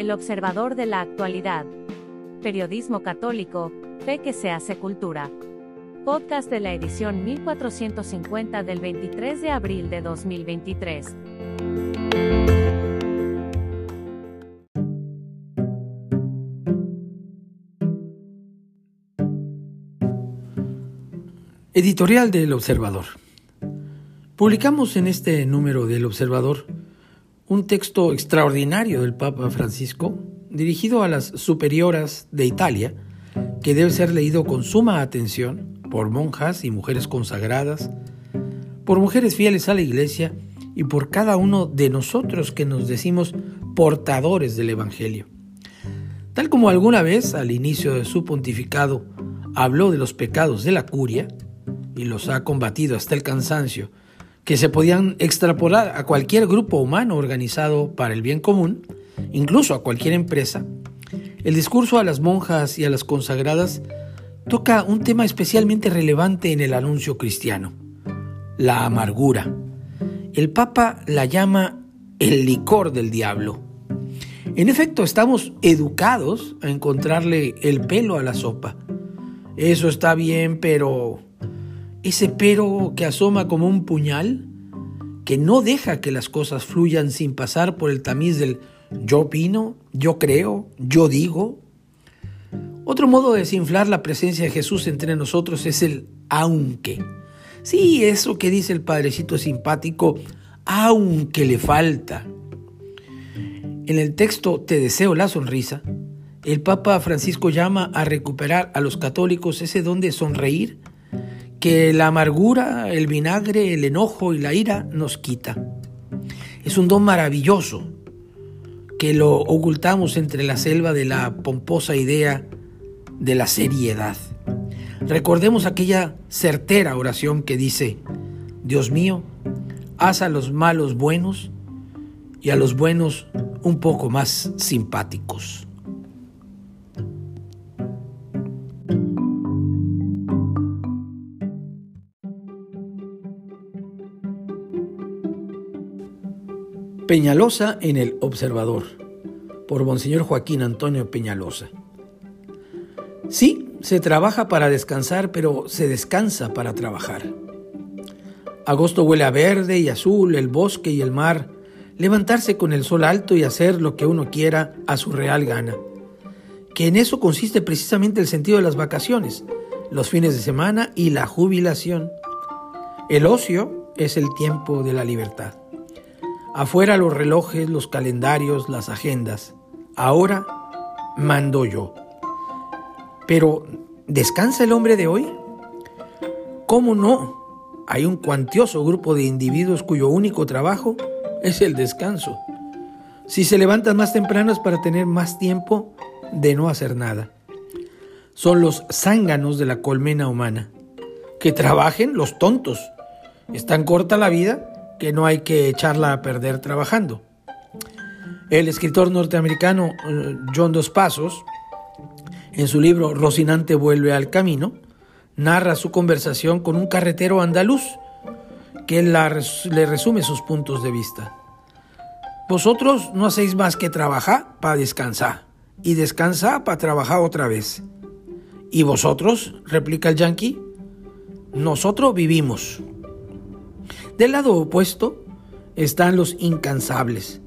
El observador de la actualidad. Periodismo católico, fe que se hace cultura. Podcast de la edición 1450 del 23 de abril de 2023. Editorial del Observador. Publicamos en este número del Observador un texto extraordinario del Papa Francisco dirigido a las superioras de Italia, que debe ser leído con suma atención por monjas y mujeres consagradas, por mujeres fieles a la Iglesia y por cada uno de nosotros que nos decimos portadores del Evangelio. Tal como alguna vez al inicio de su pontificado habló de los pecados de la curia, y los ha combatido hasta el cansancio, que se podían extrapolar a cualquier grupo humano organizado para el bien común, incluso a cualquier empresa, el discurso a las monjas y a las consagradas toca un tema especialmente relevante en el anuncio cristiano, la amargura. El Papa la llama el licor del diablo. En efecto, estamos educados a encontrarle el pelo a la sopa. Eso está bien, pero ese pero que asoma como un puñal, que no deja que las cosas fluyan sin pasar por el tamiz del yo opino, yo creo, yo digo. Otro modo de desinflar la presencia de Jesús entre nosotros es el aunque. Sí, eso que dice el padrecito simpático, aunque le falta. En el texto Te deseo la sonrisa, el Papa Francisco llama a recuperar a los católicos ese don de sonreír que la amargura, el vinagre, el enojo y la ira nos quita. Es un don maravilloso que lo ocultamos entre la selva de la pomposa idea de la seriedad. Recordemos aquella certera oración que dice, Dios mío, haz a los malos buenos y a los buenos un poco más simpáticos. Peñalosa en el Observador, por Monseñor Joaquín Antonio Peñalosa. Sí, se trabaja para descansar, pero se descansa para trabajar. Agosto huele a verde y azul, el bosque y el mar, levantarse con el sol alto y hacer lo que uno quiera a su real gana. Que en eso consiste precisamente el sentido de las vacaciones, los fines de semana y la jubilación. El ocio es el tiempo de la libertad. Afuera los relojes, los calendarios, las agendas. Ahora mando yo. Pero, ¿descansa el hombre de hoy? ¿Cómo no? Hay un cuantioso grupo de individuos cuyo único trabajo es el descanso. Si se levantan más temprano es para tener más tiempo de no hacer nada. Son los zánganos de la colmena humana. Que trabajen los tontos. ¿Es tan corta la vida? Que no hay que echarla a perder trabajando. El escritor norteamericano eh, John Dos Pasos, en su libro Rocinante vuelve al camino, narra su conversación con un carretero andaluz que le resume sus puntos de vista. Vosotros no hacéis más que trabajar para descansar y descansar para trabajar otra vez. ¿Y vosotros? replica el yankee. Nosotros vivimos. Del lado opuesto están los incansables,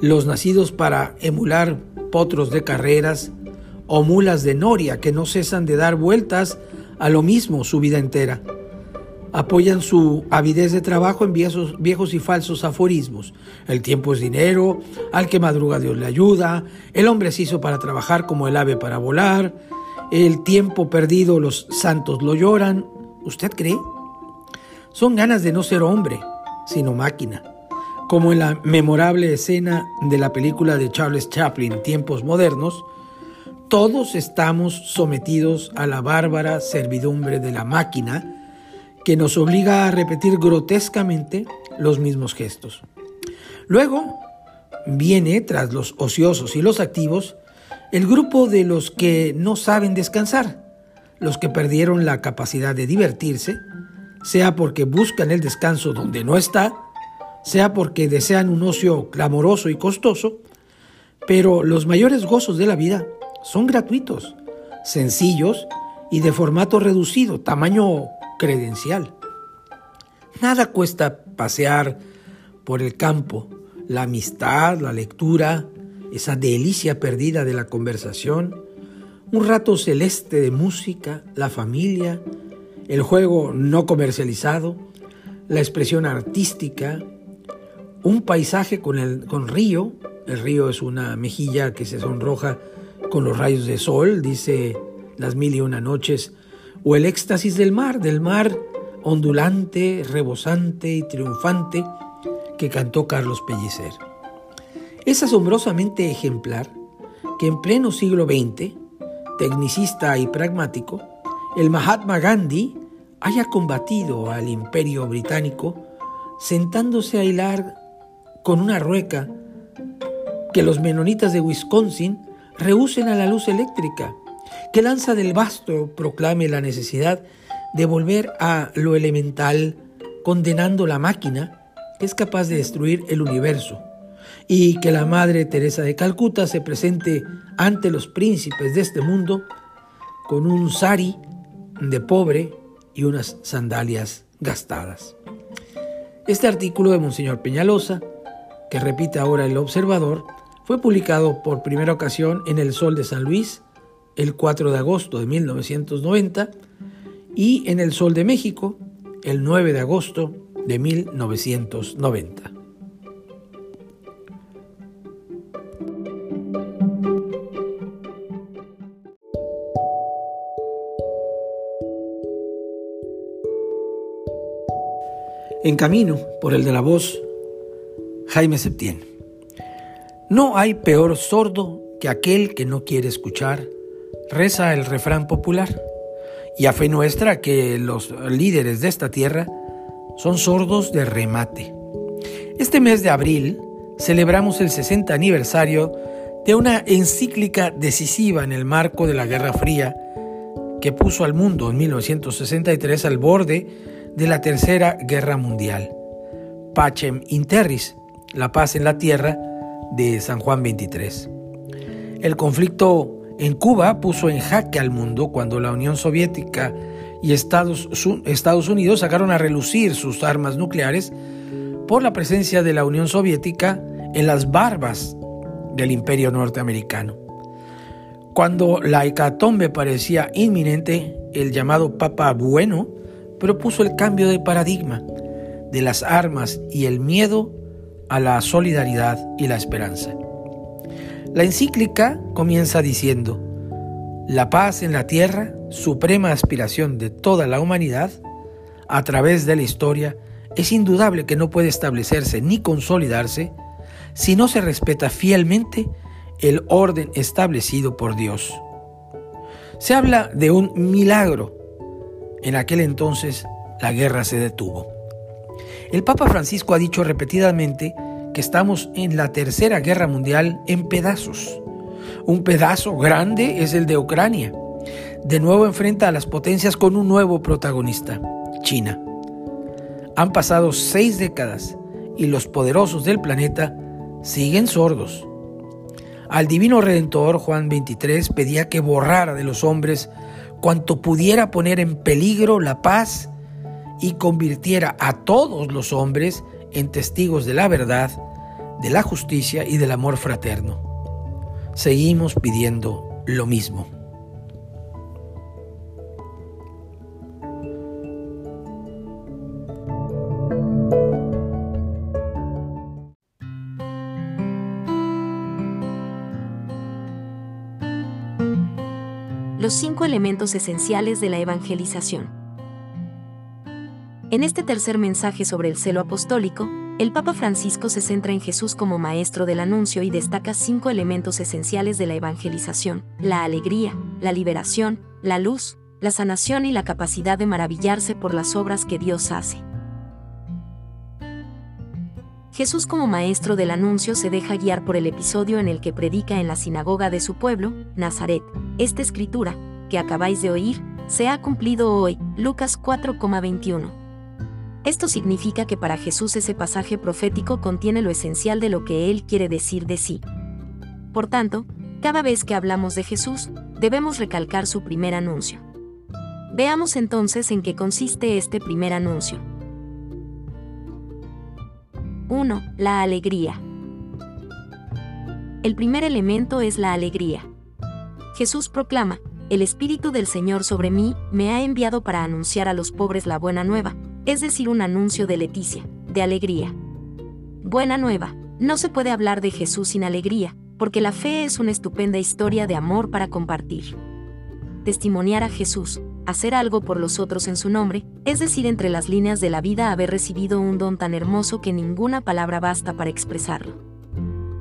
los nacidos para emular potros de carreras o mulas de noria que no cesan de dar vueltas a lo mismo su vida entera. Apoyan su avidez de trabajo en viejos, y falsos aforismos. El tiempo es dinero, al que madruga Dios le ayuda, el hombre se hizo para trabajar como el ave para volar, el tiempo perdido los santos lo lloran. ¿Usted cree? Son ganas de no ser hombre, sino máquina, como en la memorable escena de la película de Charles Chaplin, Tiempos Modernos, todos estamos sometidos a la bárbara servidumbre de la máquina que nos obliga a repetir grotescamente los mismos gestos. Luego viene, tras los ociosos y los activos, el grupo de los que no saben descansar, los que perdieron la capacidad de divertirse, sea porque buscan el descanso donde no está, sea porque desean un ocio clamoroso y costoso, Pero los mayores gozos de la vida son gratuitos, sencillos y de formato reducido, tamaño credencial. Nada cuesta pasear por el campo, la amistad, la lectura, esa delicia perdida de la conversación, un rato celeste de música, la familia, el juego no comercializado, la expresión artística, un paisaje con el con río, el río es una mejilla que se sonroja con los rayos de sol, dice las mil y una noches, o el éxtasis del mar, del mar ondulante, rebosante y triunfante que cantó Carlos Pellicer. Es asombrosamente ejemplar que en pleno siglo XX, tecnicista y pragmático, el Mahatma Gandhi haya combatido al imperio británico sentándose a hilar con una rueca que los menonitas de Wisconsin rehúsen a la luz eléctrica, que lanza del basto proclame la necesidad de volver a lo elemental, condenando la máquina que es capaz de destruir el universo, y que la Madre Teresa de Calcuta se presente ante los príncipes de este mundo con un sari de pobre y unas sandalias gastadas. Este artículo de Monseñor Peñalosa, que repite ahora el observador, fue publicado por primera ocasión en El Sol de San Luis el 4 de agosto de 1990 y en El Sol de México el 9 de agosto de 1990. En camino, por el de la voz, Jaime Septién. No hay peor sordo que aquel que no quiere escuchar, reza el refrán popular. Y a fe nuestra que los líderes de esta tierra son sordos de remate. Este mes de abril celebramos el 60 aniversario de una encíclica decisiva en el marco de la Guerra Fría que puso al mundo en 1963 al borde de la Tercera Guerra Mundial. Pacem Interris, la paz en la tierra de San Juan 23. El conflicto en Cuba puso en jaque al mundo cuando la Unión Soviética y Estados, Estados Unidos sacaron a relucir sus armas nucleares por la presencia de la Unión Soviética en las barbas del imperio norteamericano. Cuando la hecatombe parecía inminente, el llamado Papa Bueno propuso el cambio de paradigma de las armas y el miedo a la solidaridad y la esperanza. La encíclica comienza diciendo, la paz en la tierra, suprema aspiración de toda la humanidad, a través de la historia, es indudable que no puede establecerse ni consolidarse si no se respeta fielmente el orden establecido por Dios. Se habla de un milagro. En aquel entonces la guerra se detuvo. El Papa Francisco ha dicho repetidamente que estamos en la Tercera Guerra Mundial en pedazos. Un pedazo grande es el de Ucrania. De nuevo enfrenta a las potencias con un nuevo protagonista, China. Han pasado seis décadas y los poderosos del planeta siguen sordos. Al divino Redentor Juan 23 pedía que borrara de los hombres cuanto pudiera poner en peligro la paz y convirtiera a todos los hombres en testigos de la verdad, de la justicia y del amor fraterno. Seguimos pidiendo lo mismo. Los cinco elementos esenciales de la evangelización. En este tercer mensaje sobre el celo apostólico, el Papa Francisco se centra en Jesús como maestro del anuncio y destaca cinco elementos esenciales de la evangelización, la alegría, la liberación, la luz, la sanación y la capacidad de maravillarse por las obras que Dios hace. Jesús como maestro del anuncio se deja guiar por el episodio en el que predica en la sinagoga de su pueblo, Nazaret. Esta escritura, que acabáis de oír, se ha cumplido hoy, Lucas 4,21. Esto significa que para Jesús ese pasaje profético contiene lo esencial de lo que Él quiere decir de sí. Por tanto, cada vez que hablamos de Jesús, debemos recalcar su primer anuncio. Veamos entonces en qué consiste este primer anuncio. 1. La alegría. El primer elemento es la alegría. Jesús proclama, El Espíritu del Señor sobre mí me ha enviado para anunciar a los pobres la buena nueva, es decir, un anuncio de leticia, de alegría. Buena nueva, no se puede hablar de Jesús sin alegría, porque la fe es una estupenda historia de amor para compartir. Testimoniar a Jesús, hacer algo por los otros en su nombre, es decir, entre las líneas de la vida haber recibido un don tan hermoso que ninguna palabra basta para expresarlo.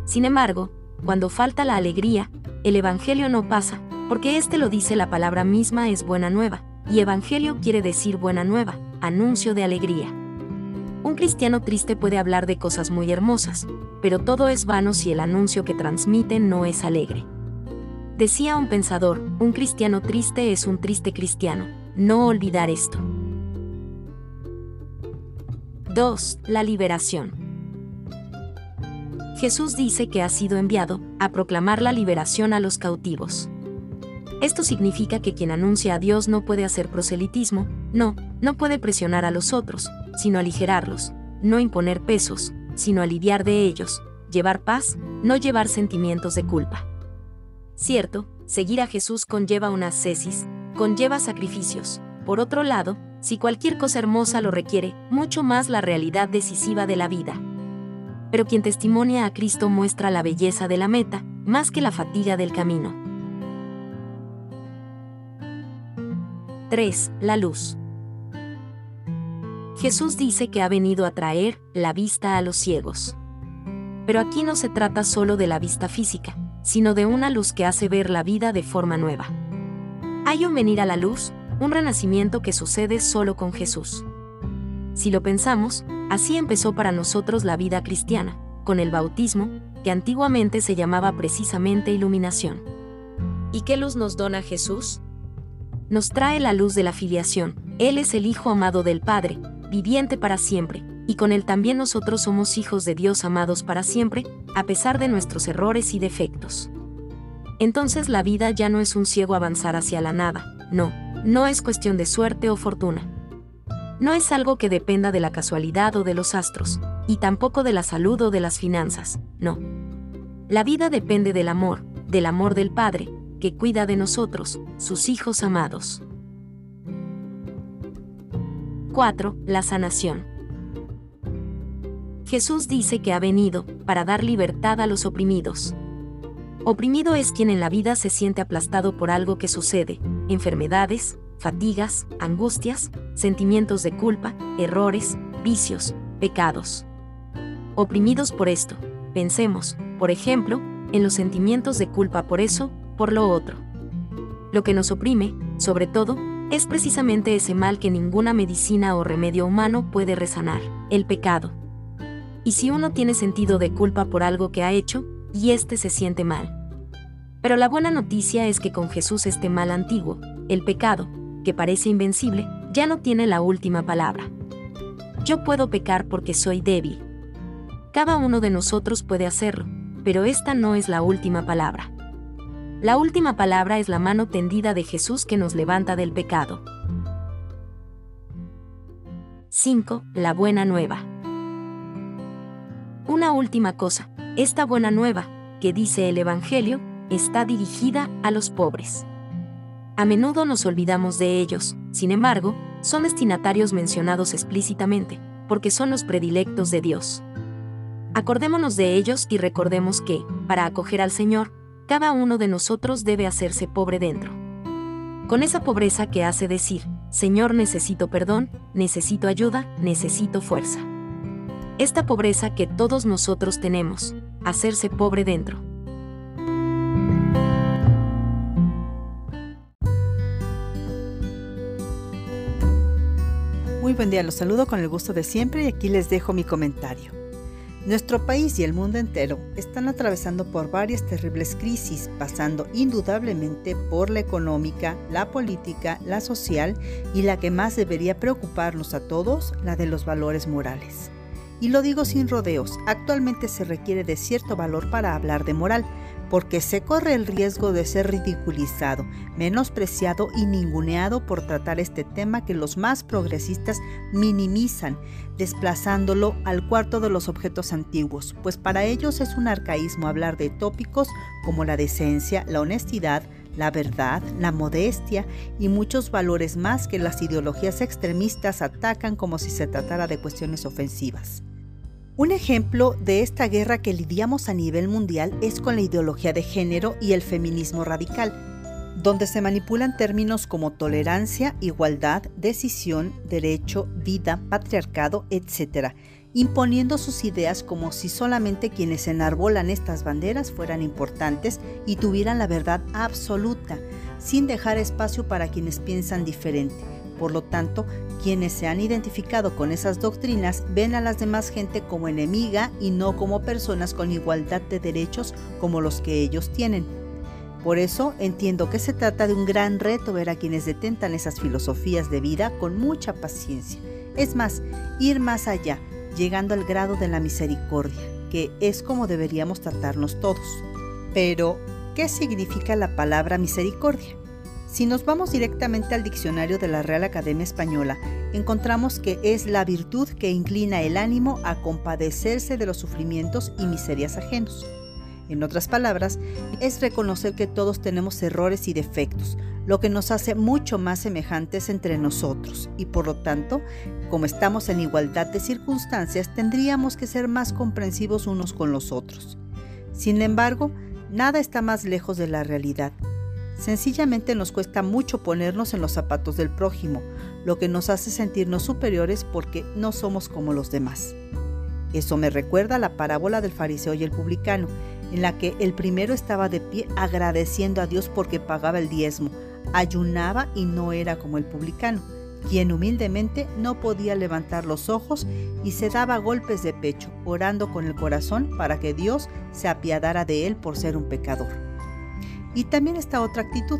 Sin embargo, cuando falta la alegría, el Evangelio no pasa, porque este lo dice la palabra misma es buena nueva, y Evangelio quiere decir buena nueva, anuncio de alegría. Un cristiano triste puede hablar de cosas muy hermosas, pero todo es vano si el anuncio que transmite no es alegre. Decía un pensador, un cristiano triste es un triste cristiano, no olvidar esto. 2. La liberación. Jesús dice que ha sido enviado a proclamar la liberación a los cautivos. Esto significa que quien anuncia a Dios no puede hacer proselitismo, no, no puede presionar a los otros, sino aligerarlos, no imponer pesos, sino aliviar de ellos, llevar paz, no llevar sentimientos de culpa. Cierto, seguir a Jesús conlleva una ascesis, conlleva sacrificios. Por otro lado, si cualquier cosa hermosa lo requiere, mucho más la realidad decisiva de la vida. Pero quien testimonia a Cristo muestra la belleza de la meta, más que la fatiga del camino. 3. La luz. Jesús dice que ha venido a traer la vista a los ciegos. Pero aquí no se trata solo de la vista física, sino de una luz que hace ver la vida de forma nueva. Hay un venir a la luz, un renacimiento que sucede solo con Jesús. Si lo pensamos, así empezó para nosotros la vida cristiana, con el bautismo, que antiguamente se llamaba precisamente iluminación. ¿Y qué luz nos dona Jesús? Nos trae la luz de la filiación, Él es el Hijo amado del Padre, viviente para siempre, y con Él también nosotros somos hijos de Dios amados para siempre, a pesar de nuestros errores y defectos. Entonces la vida ya no es un ciego avanzar hacia la nada, no, no es cuestión de suerte o fortuna. No es algo que dependa de la casualidad o de los astros, y tampoco de la salud o de las finanzas, no. La vida depende del amor, del amor del Padre, que cuida de nosotros, sus hijos amados. 4. La sanación. Jesús dice que ha venido para dar libertad a los oprimidos. Oprimido es quien en la vida se siente aplastado por algo que sucede, enfermedades, fatigas, angustias, sentimientos de culpa, errores, vicios, pecados. Oprimidos por esto, pensemos, por ejemplo, en los sentimientos de culpa por eso, por lo otro. Lo que nos oprime, sobre todo, es precisamente ese mal que ninguna medicina o remedio humano puede resanar, el pecado. Y si uno tiene sentido de culpa por algo que ha hecho, y éste se siente mal. Pero la buena noticia es que con Jesús este mal antiguo, el pecado, que parece invencible, ya no tiene la última palabra. Yo puedo pecar porque soy débil. Cada uno de nosotros puede hacerlo, pero esta no es la última palabra. La última palabra es la mano tendida de Jesús que nos levanta del pecado. 5. La buena nueva. Una última cosa, esta buena nueva, que dice el Evangelio, está dirigida a los pobres. A menudo nos olvidamos de ellos, sin embargo, son destinatarios mencionados explícitamente, porque son los predilectos de Dios. Acordémonos de ellos y recordemos que, para acoger al Señor, cada uno de nosotros debe hacerse pobre dentro. Con esa pobreza que hace decir, Señor necesito perdón, necesito ayuda, necesito fuerza. Esta pobreza que todos nosotros tenemos, hacerse pobre dentro. Muy buen día, los saludo con el gusto de siempre y aquí les dejo mi comentario. Nuestro país y el mundo entero están atravesando por varias terribles crisis, pasando indudablemente por la económica, la política, la social y la que más debería preocuparnos a todos, la de los valores morales. Y lo digo sin rodeos, actualmente se requiere de cierto valor para hablar de moral, porque se corre el riesgo de ser ridiculizado, menospreciado y ninguneado por tratar este tema que los más progresistas minimizan, desplazándolo al cuarto de los objetos antiguos, pues para ellos es un arcaísmo hablar de tópicos como la decencia, la honestidad, la verdad, la modestia y muchos valores más que las ideologías extremistas atacan como si se tratara de cuestiones ofensivas. Un ejemplo de esta guerra que lidiamos a nivel mundial es con la ideología de género y el feminismo radical, donde se manipulan términos como tolerancia, igualdad, decisión, derecho, vida, patriarcado, etc., imponiendo sus ideas como si solamente quienes enarbolan estas banderas fueran importantes y tuvieran la verdad absoluta, sin dejar espacio para quienes piensan diferente por lo tanto, quienes se han identificado con esas doctrinas ven a las demás gente como enemiga y no como personas con igualdad de derechos como los que ellos tienen. Por eso entiendo que se trata de un gran reto ver a quienes detentan esas filosofías de vida con mucha paciencia. Es más, ir más allá, llegando al grado de la misericordia, que es como deberíamos tratarnos todos. Pero, ¿qué significa la palabra misericordia? Si nos vamos directamente al diccionario de la Real Academia Española, encontramos que es la virtud que inclina el ánimo a compadecerse de los sufrimientos y miserias ajenos. En otras palabras, es reconocer que todos tenemos errores y defectos, lo que nos hace mucho más semejantes entre nosotros y por lo tanto, como estamos en igualdad de circunstancias, tendríamos que ser más comprensivos unos con los otros. Sin embargo, nada está más lejos de la realidad Sencillamente nos cuesta mucho ponernos en los zapatos del prójimo, lo que nos hace sentirnos superiores porque no somos como los demás. Eso me recuerda a la parábola del fariseo y el publicano, en la que el primero estaba de pie agradeciendo a Dios porque pagaba el diezmo, ayunaba y no era como el publicano, quien humildemente no podía levantar los ojos y se daba golpes de pecho, orando con el corazón para que Dios se apiadara de él por ser un pecador. Y también está otra actitud,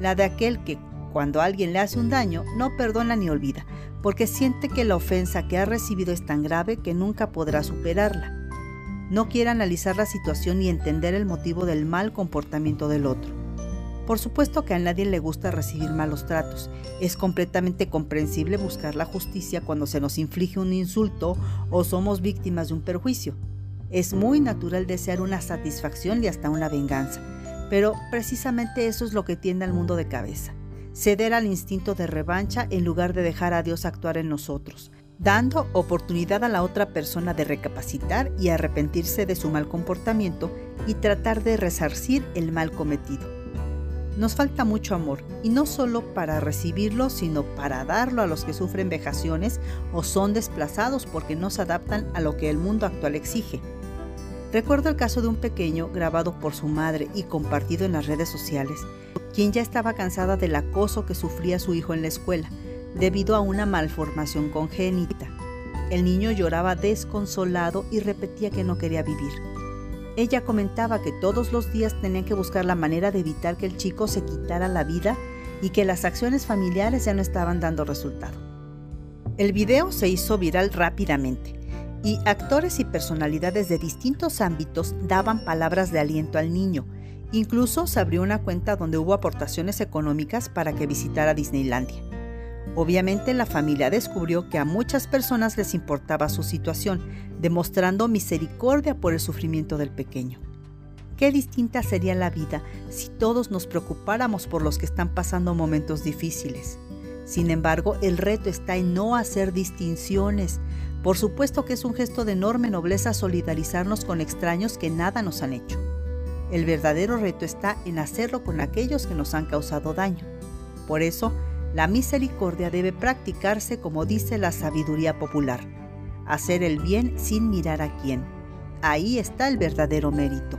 la de aquel que cuando alguien le hace un daño no perdona ni olvida, porque siente que la ofensa que ha recibido es tan grave que nunca podrá superarla. No quiere analizar la situación y entender el motivo del mal comportamiento del otro. Por supuesto que a nadie le gusta recibir malos tratos. Es completamente comprensible buscar la justicia cuando se nos inflige un insulto o somos víctimas de un perjuicio. Es muy natural desear una satisfacción y hasta una venganza pero precisamente eso es lo que tiende al mundo de cabeza. Ceder al instinto de revancha en lugar de dejar a Dios actuar en nosotros, dando oportunidad a la otra persona de recapacitar y arrepentirse de su mal comportamiento y tratar de resarcir el mal cometido. Nos falta mucho amor, y no solo para recibirlo, sino para darlo a los que sufren vejaciones o son desplazados porque no se adaptan a lo que el mundo actual exige, Recuerdo el caso de un pequeño grabado por su madre y compartido en las redes sociales, quien ya estaba cansada del acoso que sufría su hijo en la escuela, debido a una malformación congénita. El niño lloraba desconsolado y repetía que no quería vivir. Ella comentaba que todos los días tenían que buscar la manera de evitar que el chico se quitara la vida y que las acciones familiares ya no estaban dando resultado. El video se hizo viral rápidamente y actores y personalidades de distintos ámbitos daban palabras de aliento al niño. Incluso se abrió una cuenta donde hubo aportaciones económicas para que visitara Disneylandia. Obviamente la familia descubrió que a muchas personas les importaba su situación, demostrando misericordia por el sufrimiento del pequeño. Qué distinta sería la vida si todos nos preocupáramos por los que están pasando momentos difíciles. Sin embargo, el reto está en no hacer distinciones, por supuesto que es un gesto de enorme nobleza solidarizarnos con extraños que nada nos han hecho. El verdadero reto está en hacerlo con aquellos que nos han causado daño. Por eso, la misericordia debe practicarse como dice la sabiduría popular, hacer el bien sin mirar a quién. Ahí está el verdadero mérito.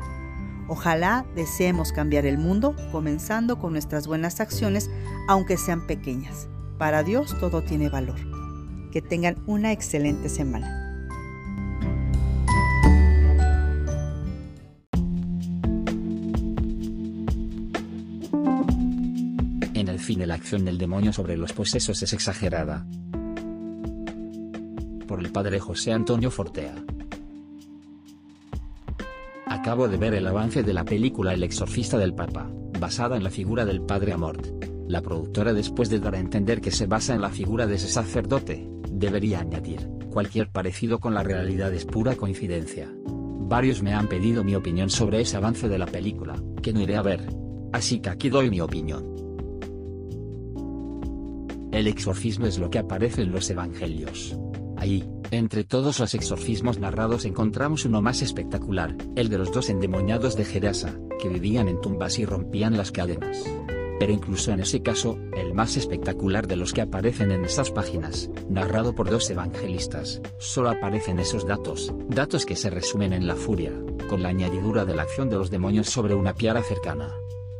Ojalá deseemos cambiar el mundo comenzando con nuestras buenas acciones, aunque sean pequeñas. Para Dios todo tiene valor. Que tengan una excelente semana. En el cine la acción del demonio sobre los posesos es exagerada. Por el padre José Antonio Fortea. Acabo de ver el avance de la película El exorcista del Papa, basada en la figura del Padre Amort. La productora después de dar a entender que se basa en la figura de ese sacerdote, debería añadir, cualquier parecido con la realidad es pura coincidencia. Varios me han pedido mi opinión sobre ese avance de la película, que no iré a ver. Así que aquí doy mi opinión. El exorcismo es lo que aparece en los evangelios. Ahí, entre todos los exorcismos narrados encontramos uno más espectacular, el de los dos endemoniados de Gerasa, que vivían en tumbas y rompían las cadenas. Pero incluso en ese caso, el más espectacular de los que aparecen en esas páginas, narrado por dos evangelistas, solo aparecen esos datos, datos que se resumen en la furia, con la añadidura de la acción de los demonios sobre una piara cercana.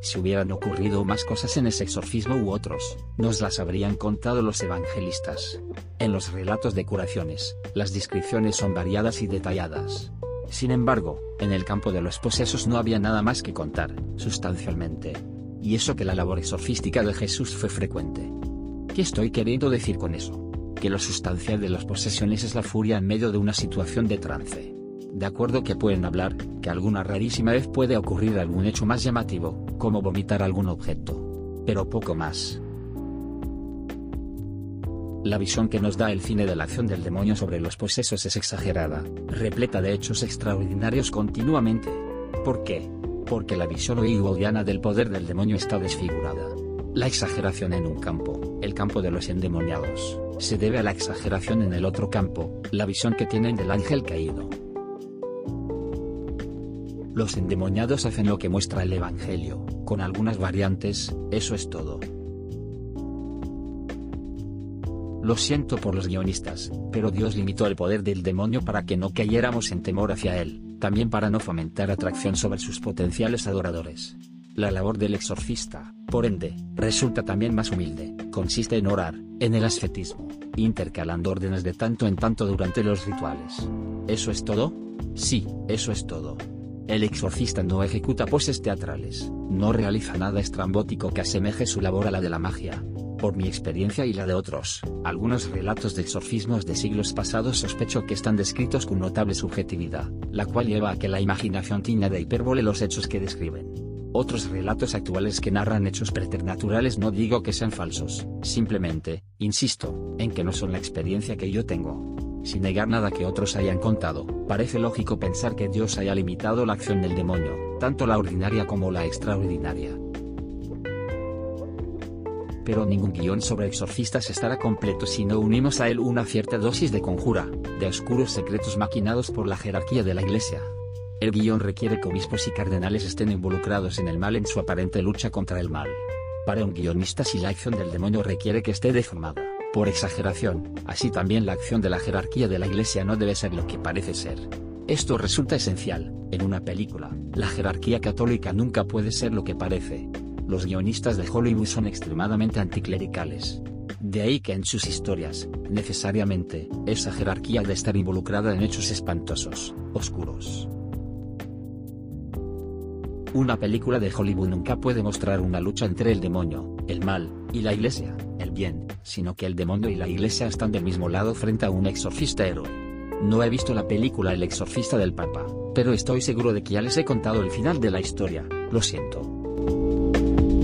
Si hubieran ocurrido más cosas en ese exorcismo u otros, nos las habrían contado los evangelistas. En los relatos de curaciones, las descripciones son variadas y detalladas. Sin embargo, en el campo de los posesos no había nada más que contar, sustancialmente. Y eso que la labor exorcística de Jesús fue frecuente. ¿Qué estoy queriendo decir con eso? Que lo sustancial de las posesiones es la furia en medio de una situación de trance de acuerdo que pueden hablar, que alguna rarísima vez puede ocurrir algún hecho más llamativo, como vomitar algún objeto. Pero poco más. La visión que nos da el cine de la acción del demonio sobre los posesos es exagerada, repleta de hechos extraordinarios continuamente. ¿Por qué? Porque la visión hollywoodiana del poder del demonio está desfigurada. La exageración en un campo, el campo de los endemoniados, se debe a la exageración en el otro campo, la visión que tienen del ángel caído. Los endemoniados hacen lo que muestra el Evangelio, con algunas variantes, eso es todo. Lo siento por los guionistas, pero Dios limitó el poder del demonio para que no cayéramos en temor hacia él, también para no fomentar atracción sobre sus potenciales adoradores. La labor del exorcista, por ende, resulta también más humilde, consiste en orar, en el ascetismo, intercalando órdenes de tanto en tanto durante los rituales. ¿Eso es todo? Sí, eso es todo. El exorcista no ejecuta poses teatrales, no realiza nada estrambótico que asemeje su labor a la de la magia. Por mi experiencia y la de otros, algunos relatos de exorcismos de siglos pasados sospecho que están descritos con notable subjetividad, la cual lleva a que la imaginación tiña de hipérbole los hechos que describen. Otros relatos actuales que narran hechos preternaturales no digo que sean falsos, simplemente, insisto, en que no son la experiencia que yo tengo sin negar nada que otros hayan contado, parece lógico pensar que Dios haya limitado la acción del demonio, tanto la ordinaria como la extraordinaria. Pero ningún guion sobre exorcistas estará completo si no unimos a él una cierta dosis de conjura, de oscuros secretos maquinados por la jerarquía de la Iglesia. El guion requiere que obispos y cardenales estén involucrados en el mal en su aparente lucha contra el mal. Para un guionista si la acción del demonio requiere que esté deformada por exageración, así también la acción de la jerarquía de la Iglesia no debe ser lo que parece ser. Esto resulta esencial, en una película, la jerarquía católica nunca puede ser lo que parece. Los guionistas de Hollywood son extremadamente anticlericales. De ahí que en sus historias, necesariamente, esa jerarquía de estar involucrada en hechos espantosos, oscuros. Una película de Hollywood nunca puede mostrar una lucha entre el demonio, el mal, y la iglesia, el bien, sino que el demonio y la iglesia están del mismo lado frente a un exorcista héroe. No he visto la película El exorcista del Papa, pero estoy seguro de que ya les he contado el final de la historia, lo siento.